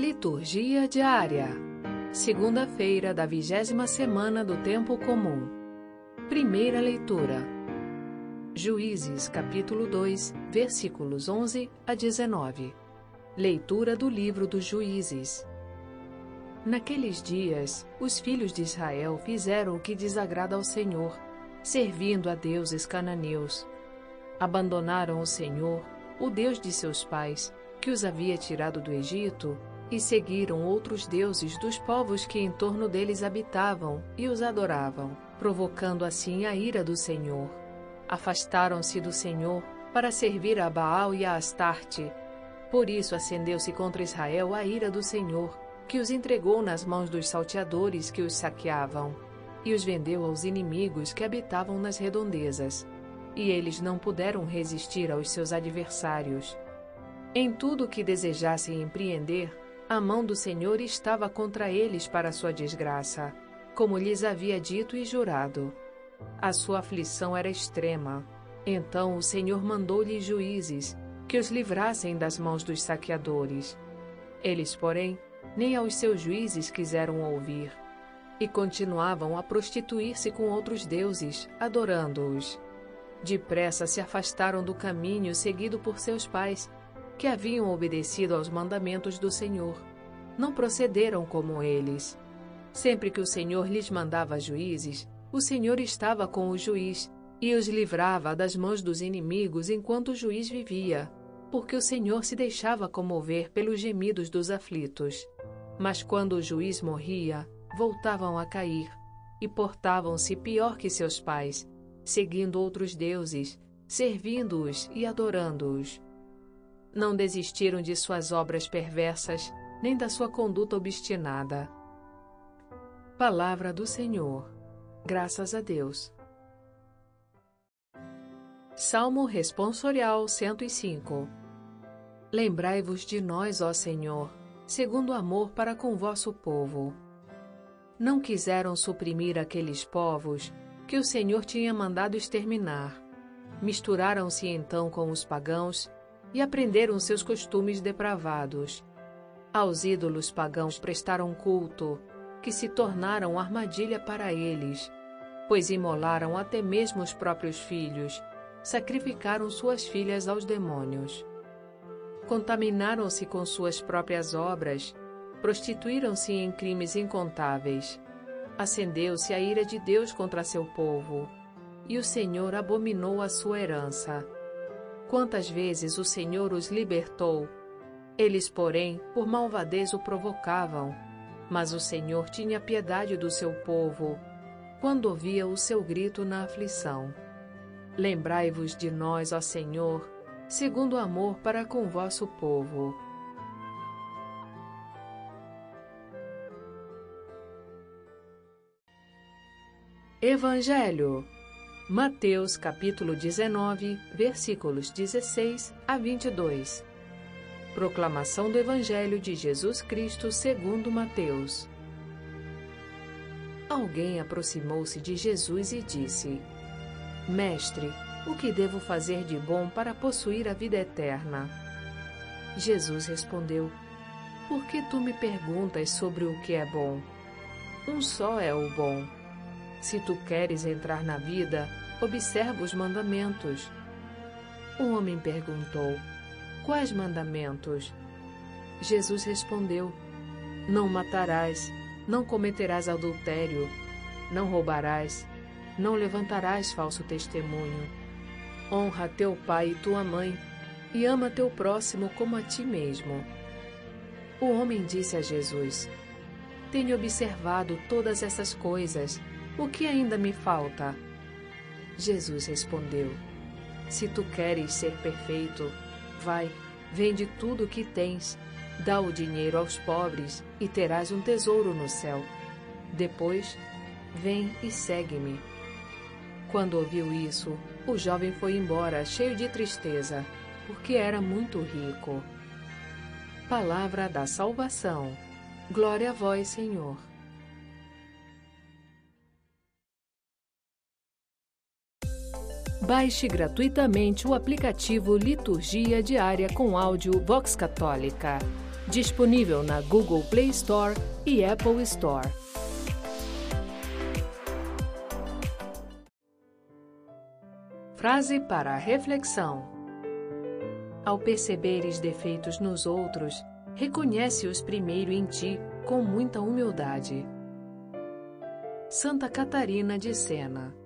Liturgia diária. Segunda-feira da vigésima semana do Tempo Comum. Primeira leitura. Juízes, capítulo 2, versículos 11 a 19. Leitura do livro dos Juízes. Naqueles dias, os filhos de Israel fizeram o que desagrada ao Senhor, servindo a deuses cananeus. Abandonaram o Senhor, o Deus de seus pais, que os havia tirado do Egito, e seguiram outros deuses dos povos que em torno deles habitavam e os adoravam, provocando assim a ira do Senhor. Afastaram-se do Senhor para servir a Baal e a Astarte. Por isso acendeu-se contra Israel a ira do Senhor, que os entregou nas mãos dos salteadores que os saqueavam, e os vendeu aos inimigos que habitavam nas redondezas. E eles não puderam resistir aos seus adversários. Em tudo o que desejassem empreender, a mão do Senhor estava contra eles para sua desgraça, como lhes havia dito e jurado. A sua aflição era extrema. Então o Senhor mandou-lhes juízes, que os livrassem das mãos dos saqueadores. Eles, porém, nem aos seus juízes quiseram ouvir, e continuavam a prostituir-se com outros deuses, adorando-os. Depressa se afastaram do caminho seguido por seus pais, que haviam obedecido aos mandamentos do Senhor. Não procederam como eles. Sempre que o Senhor lhes mandava juízes, o Senhor estava com o juiz e os livrava das mãos dos inimigos enquanto o juiz vivia, porque o Senhor se deixava comover pelos gemidos dos aflitos. Mas quando o juiz morria, voltavam a cair e portavam-se pior que seus pais, seguindo outros deuses, servindo-os e adorando-os. Não desistiram de suas obras perversas, nem da sua conduta obstinada. Palavra do Senhor. Graças a Deus. Salmo Responsorial 105 Lembrai-vos de nós, ó Senhor, segundo o amor para com vosso povo. Não quiseram suprimir aqueles povos que o Senhor tinha mandado exterminar. Misturaram-se então com os pagãos e aprenderam seus costumes depravados. Aos ídolos pagãos prestaram culto, que se tornaram armadilha para eles, pois imolaram até mesmo os próprios filhos, sacrificaram suas filhas aos demônios. Contaminaram-se com suas próprias obras, prostituíram-se em crimes incontáveis. Acendeu-se a ira de Deus contra seu povo, e o Senhor abominou a sua herança Quantas vezes o Senhor os libertou? Eles, porém, por malvadez o provocavam. Mas o Senhor tinha piedade do seu povo, quando ouvia o seu grito na aflição. Lembrai-vos de nós, ó Senhor, segundo o amor para com vosso povo. Evangelho Mateus capítulo 19, versículos 16 a 22. Proclamação do Evangelho de Jesus Cristo segundo Mateus. Alguém aproximou-se de Jesus e disse: Mestre, o que devo fazer de bom para possuir a vida eterna? Jesus respondeu: Por que tu me perguntas sobre o que é bom? Um só é o bom. Se tu queres entrar na vida, observa os mandamentos. O homem perguntou: Quais mandamentos? Jesus respondeu: Não matarás, não cometerás adultério, não roubarás, não levantarás falso testemunho. Honra teu pai e tua mãe, e ama teu próximo como a ti mesmo. O homem disse a Jesus: Tenho observado todas essas coisas, o que ainda me falta? Jesus respondeu: Se tu queres ser perfeito, vai, vende tudo o que tens, dá o dinheiro aos pobres e terás um tesouro no céu. Depois, vem e segue-me. Quando ouviu isso, o jovem foi embora cheio de tristeza, porque era muito rico. Palavra da salvação. Glória a vós, Senhor. Baixe gratuitamente o aplicativo Liturgia Diária com áudio Vox Católica. Disponível na Google Play Store e Apple Store. Frase para reflexão: Ao perceberes defeitos nos outros, reconhece-os primeiro em ti com muita humildade. Santa Catarina de Sena